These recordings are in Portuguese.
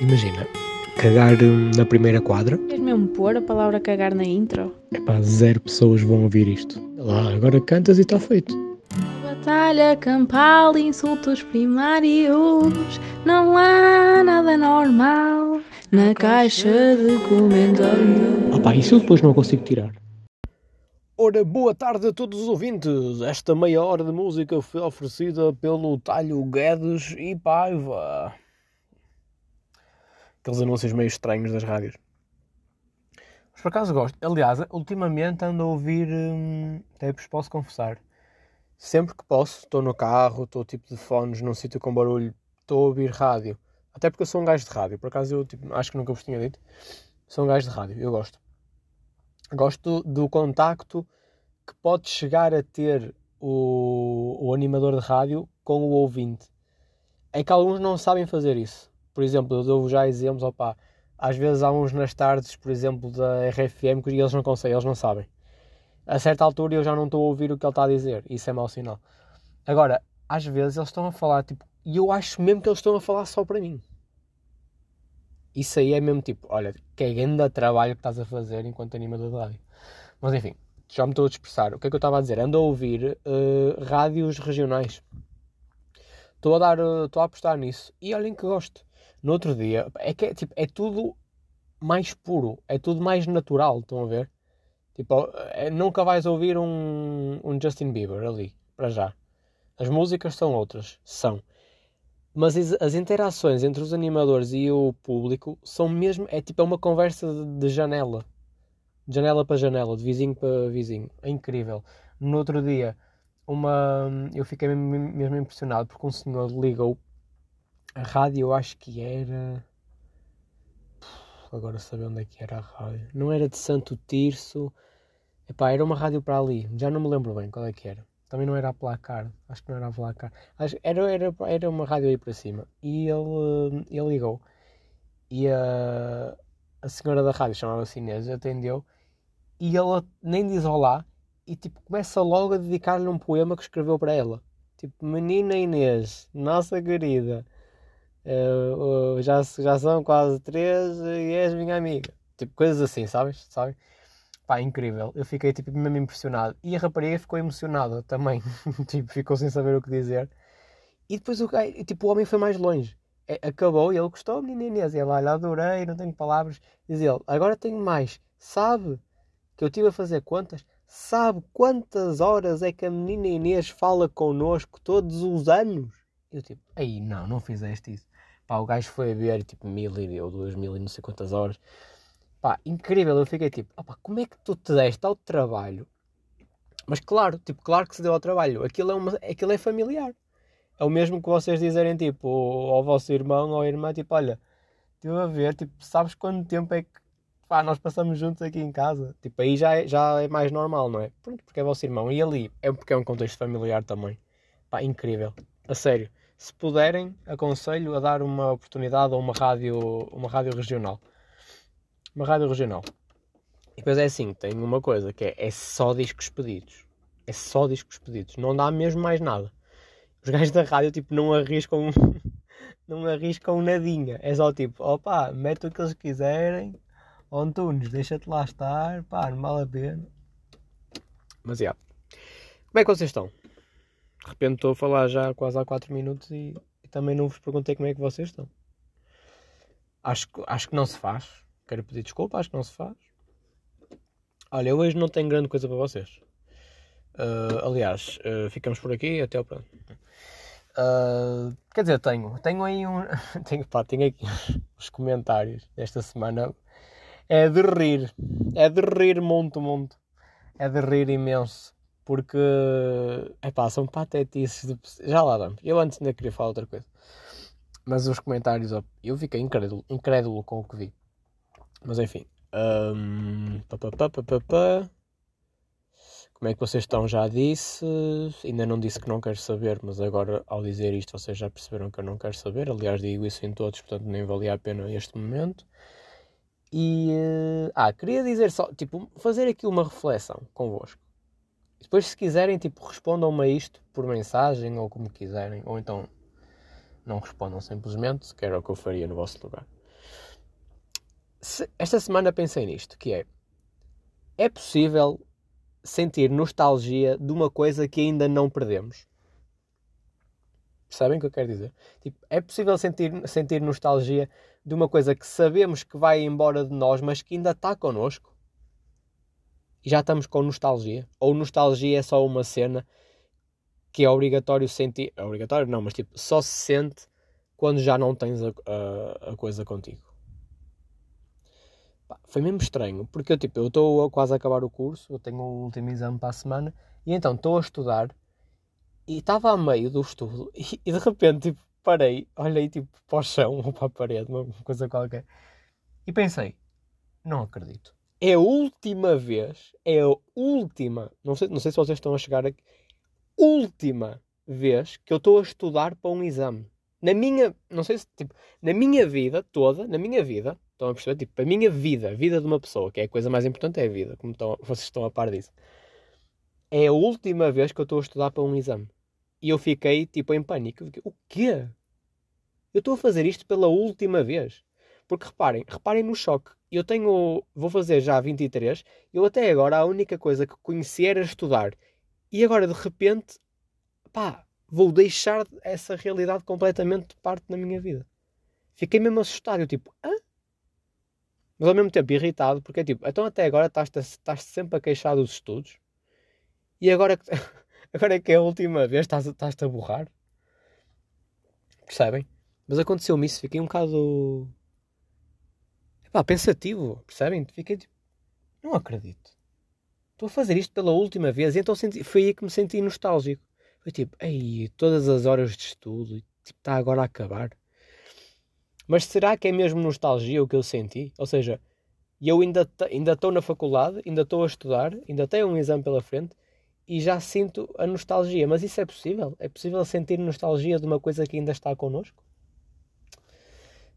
imagina, cagar hum, na primeira quadra. Queres mesmo pôr a palavra cagar na intro? Epá, zero pessoas vão ouvir isto. Lá, agora cantas e está feito. Batalha campal, insultos primários. Não há nada normal na caixa de comentários. Ah pá, isso eu depois não consigo tirar. Ora, boa tarde a todos os ouvintes. Esta meia hora de música foi oferecida pelo Talho Guedes e Paiva. Aqueles anúncios meio estranhos das rádios. Mas por acaso gosto. Aliás, ultimamente ando a ouvir. Hum, até vos posso confessar. Sempre que posso, estou no carro, estou tipo de fones num sítio com barulho, estou a ouvir rádio. Até porque eu sou um gajo de rádio. Por acaso eu tipo, acho que nunca vos tinha dito. Sou um gajo de rádio, eu gosto. Gosto do contacto que pode chegar a ter o, o animador de rádio com o ouvinte. É que alguns não sabem fazer isso. Por exemplo, eu dou já exemplos, opa, às vezes há uns nas tardes, por exemplo, da RFM, que eles não conseguem, eles não sabem. A certa altura eu já não estou a ouvir o que ele está a dizer, isso é mau sinal. Agora, às vezes eles estão a falar, tipo, e eu acho mesmo que eles estão a falar só para mim. Isso aí é mesmo tipo, olha, que é grande trabalho que estás a fazer enquanto animador de rádio. Mas enfim, já me estou a dispersar. O que é que eu estava a dizer? Ando a ouvir uh, rádios regionais. Estou a dar, uh, estou a apostar nisso. E olhem que gosto. No outro dia, é que é, tipo, é tudo mais puro, é tudo mais natural, estão a ver? Tipo, é, nunca vais ouvir um, um Justin Bieber ali, para já. As músicas são outras, são. Mas as interações entre os animadores e o público são mesmo. É tipo é uma conversa de janela. De janela para janela, de vizinho para vizinho. É incrível. No outro dia, uma, eu fiquei mesmo, impressionado porque um senhor ligou a rádio, eu acho que era. Agora saber onde é que era a rádio. Não era de Santo Tirso. Epá, era uma rádio para ali. Já não me lembro bem qual é que era. Também não era a placar, acho que não era a placar. Acho, era, era, era uma rádio aí para cima. E ele, ele ligou. E a, a senhora da rádio, chamava-se Inês, atendeu. E ele nem diz olá. E tipo, começa logo a dedicar-lhe um poema que escreveu para ela. Tipo, Menina Inês, nossa querida, uh, já, já são quase três e és minha amiga. Tipo, coisas assim, sabes? Sabe? Pá, incrível. Eu fiquei tipo mesmo impressionado. E a rapariga ficou emocionada também. tipo, ficou sem saber o que dizer. E depois o, tipo, o homem foi mais longe. É, acabou e ele gostou, menina Inês. E ela, olha, adorei, não tenho palavras. Diz ele, agora tenho mais. Sabe que eu estive a fazer contas? Sabe quantas horas é que a menina Inês fala connosco todos os anos? Eu tipo, aí não, não fizeste isso. Pá, o gajo foi a ver tipo mil ou duas mil e não sei quantas horas. Pá, incrível, eu fiquei tipo, opa, como é que tu te deste ao trabalho? Mas claro, tipo, claro que se deu ao trabalho. Aquilo é, uma, aquilo é familiar. É o mesmo que vocês dizerem, tipo, ao vosso irmão ou irmã, tipo, olha, estive a ver, tipo, sabes quanto tempo é que pá, nós passamos juntos aqui em casa? Tipo, aí já é, já é mais normal, não é? Pronto, porque é vosso irmão. E ali é porque é um contexto familiar também. Pá, incrível. A sério. Se puderem, aconselho a dar uma oportunidade a uma rádio, uma rádio regional uma rádio regional. E depois é assim, tem uma coisa que é, é só discos pedidos. É só discos pedidos. Não dá mesmo mais nada. Os gajos da rádio tipo não arriscam não arriscam nadinha. É só tipo, opa, mete o que eles quiserem. Ou Antunes, deixa-te lá estar, pá, não vale a pena. Mas é. Yeah. Como é que vocês estão? De repente estou a falar já quase há 4 minutos e, e, também não vos perguntei como é que vocês estão. Acho, acho que não se faz. Quero pedir desculpa, acho que não se faz. Olha, eu hoje não tenho grande coisa para vocês. Uh, aliás, uh, ficamos por aqui até o pronto. Uh, quer dizer, tenho. Tenho aí um. tenho, pá, tenho aqui os comentários desta semana. É de rir. É de rir muito, muito. É de rir imenso. Porque. É pá, são patetices. De... Já lá vamos. Eu antes ainda queria falar outra coisa. Mas os comentários, eu fiquei incrédulo, incrédulo com o que vi. Mas enfim. Um, pá, pá, pá, Como é que vocês estão? Já disse. Ainda não disse que não quero saber, mas agora ao dizer isto vocês já perceberam que eu não quero saber. Aliás, digo isso em todos, portanto nem valia a pena este momento. E. Ah, queria dizer só, tipo, fazer aqui uma reflexão convosco. Depois, se quiserem, tipo, respondam-me a isto por mensagem ou como quiserem, ou então não respondam simplesmente, que era o que eu faria no vosso lugar. se- esta semana pensei nisto, que é é possível sentir nostalgia de uma coisa que ainda não perdemos. Percebem o que eu quero dizer? Tipo, é possível sentir, sentir nostalgia de uma coisa que sabemos que vai embora de nós, mas que ainda está connosco. E já estamos com nostalgia. Ou nostalgia é só uma cena que é obrigatório sentir. É obrigatório não, mas tipo, só se sente quando já não tens a, a, a coisa contigo. Foi mesmo estranho, porque eu tipo, eu estou quase a acabar o curso, eu tenho o último exame para a semana, e então estou a estudar e estava a meio do estudo e, e de repente tipo, parei, olhei tipo para o chão ou para a parede, uma coisa qualquer, e pensei, não acredito. É a última vez, é a última, não sei, não sei se vocês estão a chegar aqui, última vez que eu estou a estudar para um exame. Na minha, não sei se, tipo, na minha vida toda, na minha vida, estão a perceber? Tipo, a minha vida, a vida de uma pessoa, que é a coisa mais importante, é a vida, como estão, vocês estão a par disso. É a última vez que eu estou a estudar para um exame. E eu fiquei, tipo, em pânico. Fiquei, o quê? Eu estou a fazer isto pela última vez. Porque reparem, reparem no choque. Eu tenho, vou fazer já 23, eu até agora a única coisa que conhecia era estudar. E agora, de repente, pá, vou deixar essa realidade completamente de parte na minha vida. Fiquei mesmo assustado. Eu tipo, hã? Mas ao mesmo tempo irritado, porque é tipo, então até agora estás sempre a queixar dos estudos e agora, agora é que é a última vez estás, estás-te a borrar. Percebem? Mas aconteceu-me isso, fiquei um bocado epá, pensativo, percebem? Fiquei tipo, não acredito. Estou a fazer isto pela última vez, e então senti, foi aí que me senti nostálgico. Foi tipo, ei, todas as horas de estudo, tipo, está agora a acabar. Mas será que é mesmo nostalgia o que eu senti? Ou seja, eu ainda estou na faculdade, ainda estou a estudar, ainda tenho um exame pela frente e já sinto a nostalgia. Mas isso é possível? É possível sentir nostalgia de uma coisa que ainda está connosco?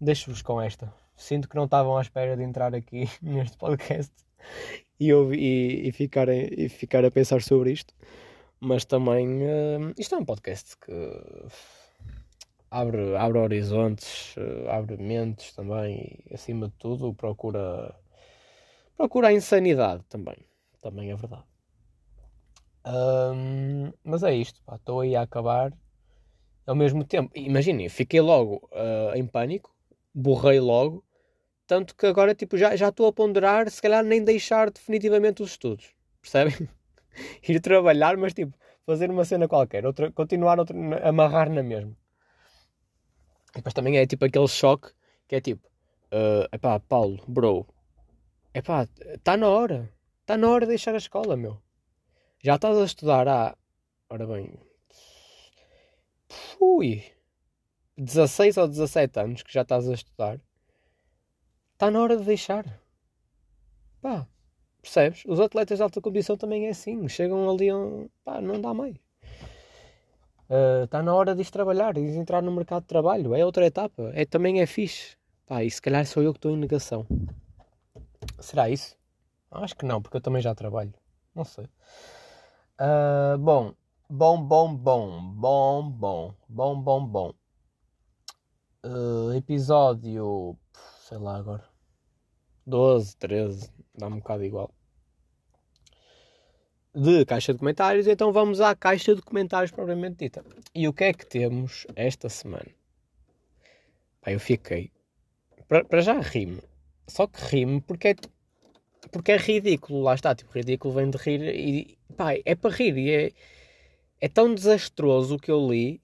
Deixo-vos com esta. Sinto que não estavam à espera de entrar aqui neste podcast e, ouvir, e, e, ficarem, e ficar a pensar sobre isto. Mas também, eh, isto é um podcast que abre, abre horizontes, eh, abre mentes também e, acima de tudo, procura, procura a insanidade também. Também é verdade. Ahm, mas é isto, estou aí a acabar. Ao mesmo tempo, imaginem, fiquei logo ah, em pânico, borrei logo, tanto que agora tipo, já já estou a ponderar se calhar nem deixar definitivamente os estudos, percebem? Ir trabalhar, mas tipo, fazer uma cena qualquer, outra, continuar outra, amarrar na mesma. E depois também é tipo aquele choque que é tipo, uh, epá, Paulo, bro, epá, está na hora, está na hora de deixar a escola, meu. Já estás a estudar há, ora bem, fui, 16 ou 17 anos que já estás a estudar, está na hora de deixar. Pá, percebes? Os atletas de alta competição também é assim, chegam ali, um, pá, não dá mais. Está na hora de ir trabalhar, de entrar no mercado de trabalho. É outra etapa. É, também é fixe. Pá, e se calhar sou eu que estou em negação. Será isso? Acho que não, porque eu também já trabalho. Não sei. Ah, bom, bom, bom, bom, bom, bom, bom, bom, bom. Ah, episódio, sei lá agora, 12, 13, dá-me um bocado igual. De caixa de comentários, então vamos à caixa de comentários propriamente dita. E o que é que temos esta semana? Pá, eu fiquei. Para, já rime. Só que rime porque é, porque é ridículo. Lá está, tipo, ridículo vem de rir e pá, é para rir. E é, é tão desastroso o que eu li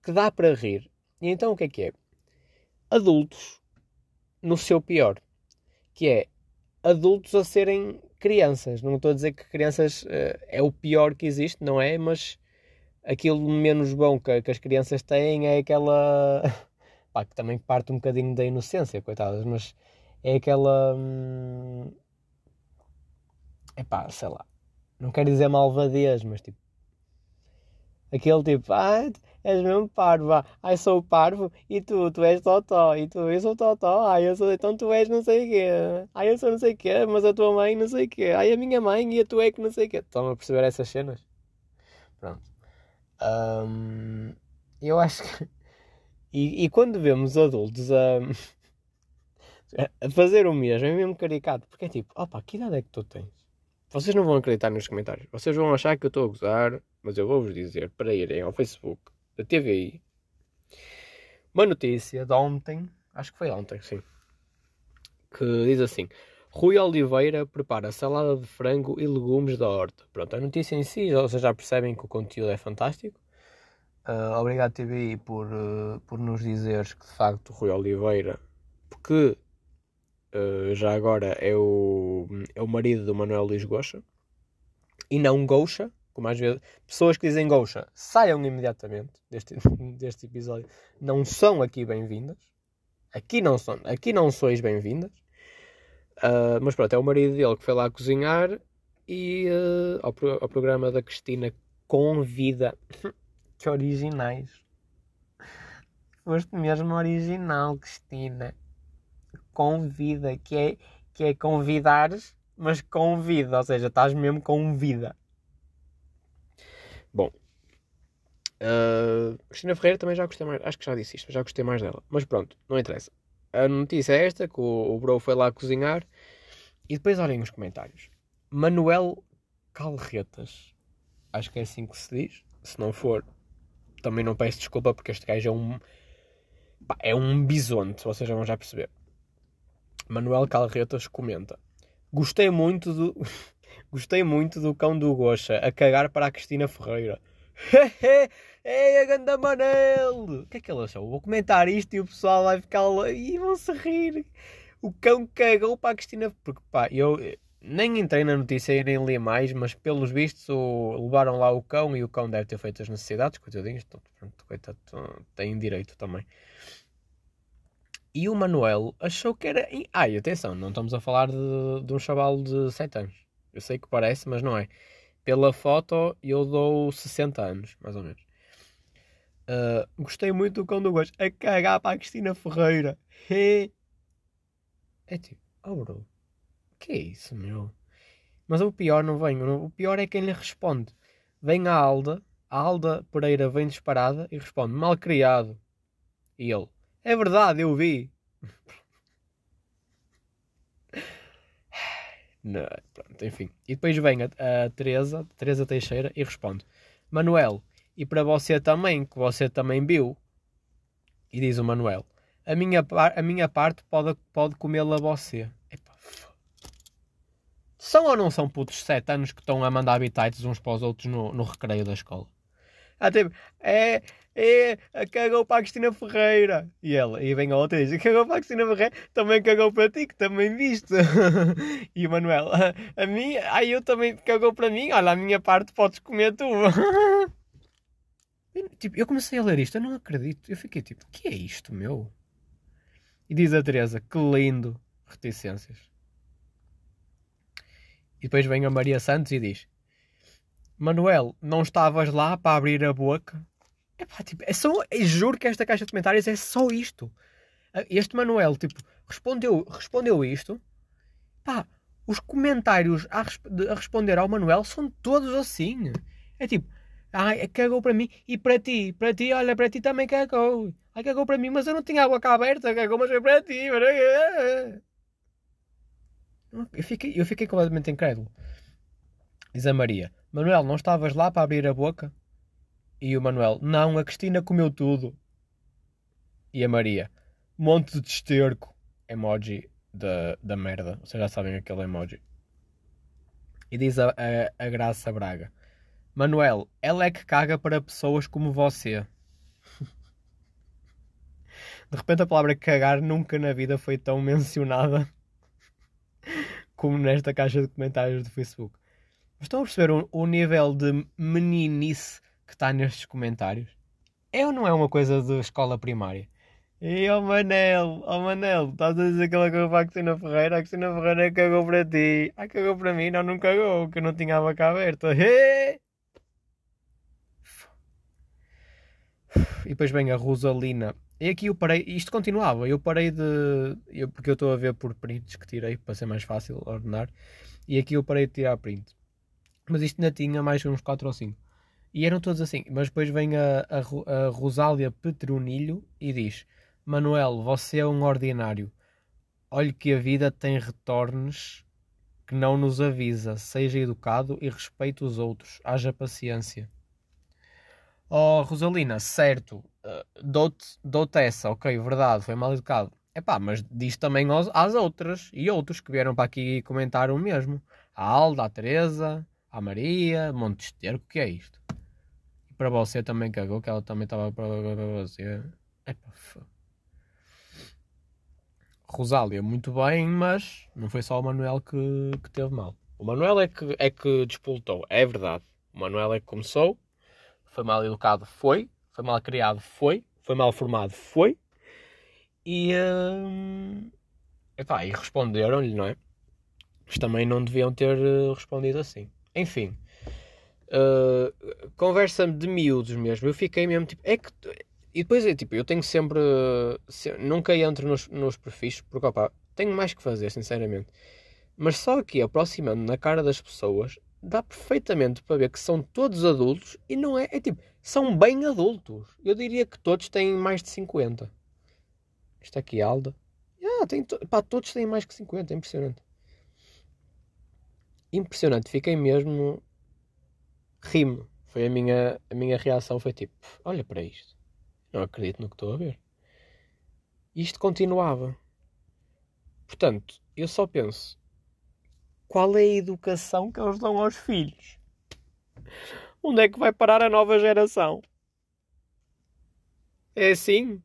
que dá para rir. E então o que é que é? Adultos no seu pior. Que é adultos a serem crianças. Não estou a dizer que crianças uh, é o pior que existe, não é? Mas aquilo menos bom que, que as crianças têm é aquela. Pá, que também parte um bocadinho da inocência, coitadas, mas é aquela. Hum... Epá, sei lá. Não quero dizer malvadez, mas tipo. Aquele tipo, ah, és mesmo parvo, ah, ai sou parvo e tu, tu és totó, e tu, eu sou totó, ai eu sou, então tu és não sei o quê, ai eu sou não sei o quê, mas a tua mãe não sei o quê, ai a minha mãe e a tua é que não sei o quê. Estão a perceber essas cenas? Pronto. Um, eu acho que. E, e, quando vemos adultos a. A fazer o mesmo é mesmo caricato. Porque é tipo, opa, que idade é que tu tens? Vocês não vão acreditar nos comentários. Vocês vão achar que eu estou a gozar, mas eu vou-vos dizer para irem ao Facebook da TVI uma notícia de ontem, acho que foi ontem, sim, que diz assim: Rui Oliveira prepara salada de frango e legumes da horta. Pronto, a notícia em si, vocês já percebem que o conteúdo é fantástico. Uh, obrigado, TVI, por, uh, por nos dizeres que de facto Rui Oliveira, porque uh, já agora é o, é o marido do Manuel Luís Goxa e não Goucha, como às vezes pessoas que dizem Goucha saiam imediatamente deste, deste episódio, não são aqui bem-vindas. Aqui não são, aqui não sois bem-vindas. Uh, mas pronto, é o marido dele que foi lá cozinhar e uh, ao, ao, programa da Cristina convida. que originais. Foste mesmo original, Cristina. Convida, que é, que é convidares, mas convida, ou seja, estás mesmo com vida. Bom, uh, Cristina Ferreira também já gostei mais, acho que já disse isto, já gostei mais dela, mas pronto, não interessa. A notícia é esta: que o, o Bro foi lá cozinhar e depois olhem os comentários. Manuel Calretas, acho que é assim que se diz. Se não for, também não peço desculpa porque este gajo é um. É um bisonte, vocês vão já perceber. Manuel Calretas comenta: Gostei muito do. Gostei muito do cão do Gocha a cagar para a Cristina Ferreira. Ei, a ganda Manel! O que é que ele achou? Vou comentar isto e o pessoal vai ficar lá e vão-se rir. O cão cagou para a Cristina. Porque pá, eu nem entrei na notícia e nem li mais, mas pelos vistos o, levaram lá o cão e o cão deve ter feito as necessidades, coitadinhos, pronto, coitado, tem direito também. E o Manuel achou que era. Ai, atenção, não estamos a falar de, de um chaval de 7 anos. Eu sei que parece, mas não é. Pela foto, eu dou 60 anos, mais ou menos. Uh, gostei muito do cão do gosto. A cagar para a Cristina Ferreira. É tipo, oh bro, que é isso, meu? Mas o pior não vem. O pior é quem lhe responde. Vem a Alda, a Alda Pereira vem disparada e responde: mal criado. E ele: é verdade, eu vi. Não, pronto, enfim. E depois vem a, a Teresa, Teresa Teixeira, e responde: Manuel, e para você também, que você também viu. E diz o Manuel: A minha, a minha parte pode, pode comê-la você. Epa, são ou não são putos de 7 anos que estão a mandar habitats uns para os outros no, no recreio da escola? Ah, tipo, é, é, cagou para a Cristina Ferreira. E ela, e vem a outra e diz, cagou para a Cristina Ferreira, também cagou para ti, que também viste. e o Manuel, a, a mim, aí eu também cagou para mim, olha, a minha parte podes comer tu. tipo, eu comecei a ler isto, eu não acredito. Eu fiquei tipo, que é isto, meu? E diz a Teresa, que lindo, reticências. E depois vem a Maria Santos e diz, Manuel, não estavas lá para abrir a boca? Epá, tipo, é só, juro que esta caixa de comentários é só isto. Este Manuel, tipo, respondeu, respondeu isto. Pá, os comentários a, a responder ao Manuel são todos assim. É tipo, ai, cagou para mim e para ti, para ti, olha, para ti também cagou. Ai, cagou para mim, mas eu não tinha água cá aberta, cagou, mas foi para ti. Eu fiquei, eu fiquei completamente incrédulo. Diz a Maria: Manuel, não estavas lá para abrir a boca? E o Manuel: Não, a Cristina comeu tudo. E a Maria: Monte de esterco. Emoji da, da merda. Vocês já sabem aquele emoji. E diz a, a, a Graça Braga: Manuel, ela é que caga para pessoas como você. De repente a palavra cagar nunca na vida foi tão mencionada como nesta caixa de comentários do Facebook. Estão a perceber o, o nível de meninice que está nestes comentários? É ou não é uma coisa de escola primária? E ó oh Manel, ó oh Manel, estás a dizer aquela coisa para a Cristina Ferreira? A Cristina Ferreira cagou para ti. Ah, cagou para mim? Não, não cagou, que eu não tinha a boca aberta. E depois vem a Rosalina. E aqui eu parei, isto continuava, eu parei de. Eu, porque eu estou a ver por prints que tirei para ser mais fácil ordenar. E aqui eu parei de tirar print. Mas isto ainda tinha mais uns 4 ou 5. E eram todos assim. Mas depois vem a, a, a Rosália Petronilho e diz: Manuel, você é um ordinário. Olhe que a vida tem retornos que não nos avisa. Seja educado e respeite os outros. Haja paciência. Oh, Rosalina, certo, uh, dou-te dou essa, ok, verdade, foi mal educado. Epá, mas diz também aos, às outras e outros que vieram para aqui comentar o mesmo. A Alda, a Teresa, a Maria, Monte Esterco, o que é isto? Para você também cagou, que ela também estava para, você. Epá, Rosália, muito bem, mas não foi só o Manuel que, que teve mal. O Manuel é que, é que despoltou, é verdade. O Manuel é que começou, foi mal educado, foi. Foi mal criado, foi. Foi mal formado, foi. E, hum, e responderam-lhe, não é? Mas também não deviam ter eh, respondido assim. Enfim, uh, conversa de miúdos mesmo. Eu fiquei mesmo tipo, é que. E depois é tipo, eu tenho sempre. se, nunca entro nos, nos perfis, porque opa, tenho mais que fazer, sinceramente. Mas só aqui, aproximando na cara das pessoas, dá perfeitamente para ver que são todos adultos e não é. É tipo, são bem adultos. Eu diria que todos têm mais de 50. Isto aqui, Alda. Ah, tem to... Pá, todos têm mais que 50, é impressionante. Impressionante, fiquei mesmo. Rimo. Foi a minha, a minha reação, foi tipo, olha para isto. Não acredito no que estou a ver. Isto continuava. Portanto, eu só penso, qual é a educação que eles dão aos filhos? Onde é que vai parar a nova geração? É assim?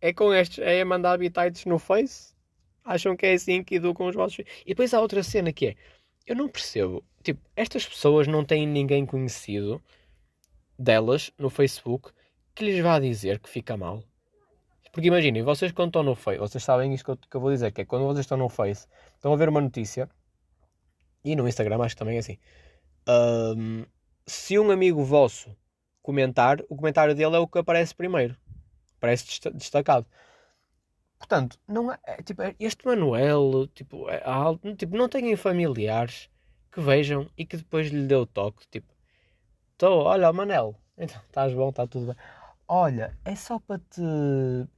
É com estes, é a mandar habitats no Face? Acham que é assim que educam os vossos filhos? E depois há outra cena que é, eu não percebo, tipo, estas pessoas não têm ninguém conhecido delas no Facebook que lhes vá dizer que fica mal. Porque imaginem, vocês quando estão no Face, vocês sabem isto que eu, que eu vou dizer, que é quando vocês estão no Face, estão a ver uma notícia e no Instagram acho que também é assim. Um, se um amigo vosso comentar, o comentário dele é o que aparece primeiro. Aparece destacado. Portanto, não é, é tipo, é, este Manuel, tipo, é, tipo, não têm familiares que vejam e que depois lhe dê o toque, tipo, estou, olha, Manel, então, estás bom, está tudo bem. Olha, é só para te.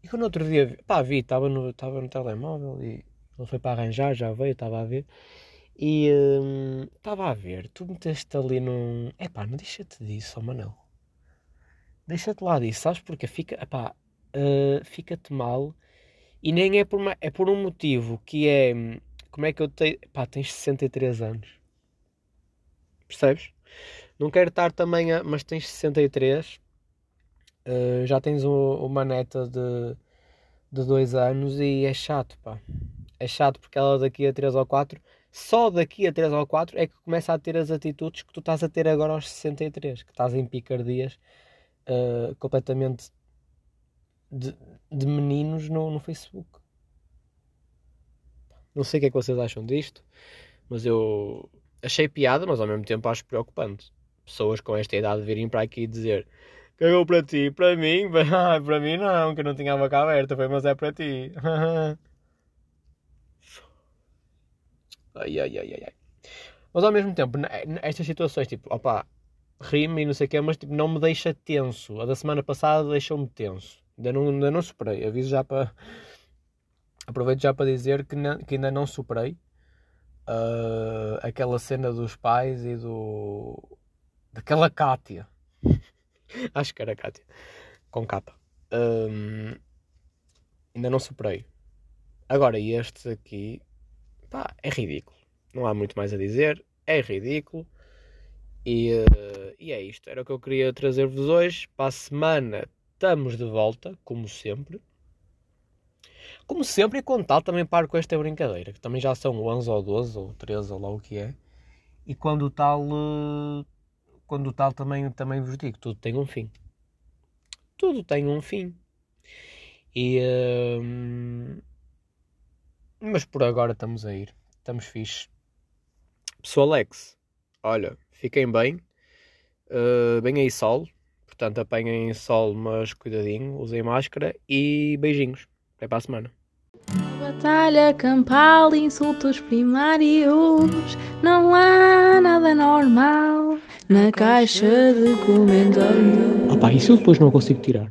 E quando outro dia, pá, vi, estava no, no telemóvel e ele foi para arranjar, já veio, estava a ver. E estava hum, a ver, tu meteste ali num. Epá, não deixa-te disso, Manel. Deixa-te lá disso, sabes porque fica, epá, uh, fica-te mal e nem é por, uma, é por um motivo que é. Hum, como é que eu tenho. Pá, tens 63 anos. Percebes? Não quero estar também a. Mas tens 63. Uh, já tens uma neta de, de 2 anos e é chato, pá. É chato porque ela daqui a 3 ou 4 só daqui a 3 ou 4 é que começa a ter as atitudes que tu estás a ter agora aos 63, que estás em picardias uh, completamente de, de meninos no, no, Facebook. Não sei o que é que vocês acham disto, mas eu achei piada, mas ao mesmo tempo acho preocupante. Pessoas com esta idade virem para aqui dizer cagou para ti, para mim, para mim não, que eu não tinha a boca aberta, foi, mas é para ti. Ai, ai, ai, ai, ai. Mas ao mesmo tempo, estas situações, tipo, opa, rime e não sei o quê, mas tipo, não me deixa tenso. A da semana passada deixou-me tenso. Ainda não, ainda não superei. Aviso já para. Aproveito já para dizer que, não, que ainda não superei uh, aquela cena dos pais e do. daquela Kátia. Acho que era Kátia. Com capa. Um, ainda não superei. Agora, este aqui Pá, é ridículo. Não há muito mais a dizer. É ridículo. E, uh, e é isto. Era o que eu queria trazer-vos hoje. Para a semana estamos de volta, como sempre. Como sempre, e com tal também paro com esta brincadeira, que também já são 11 ou 12 ou 13 ou lá o que é. E quando tal, uh, quando tal também, também vos digo, tudo tem um fim. Tudo tem um fim. E. Uh, mas por agora estamos a ir. Estamos fixe. Pessoal Alex, olha, fiquem bem. Uh, bem aí sol. Portanto, apanhem sol, mas cuidadinho. Usem máscara e beijinhos. Até para a semana. Batalha campal, insultos primários. Não há nada normal na caixa de comentários. Ah pá, isso eu depois não consigo tirar.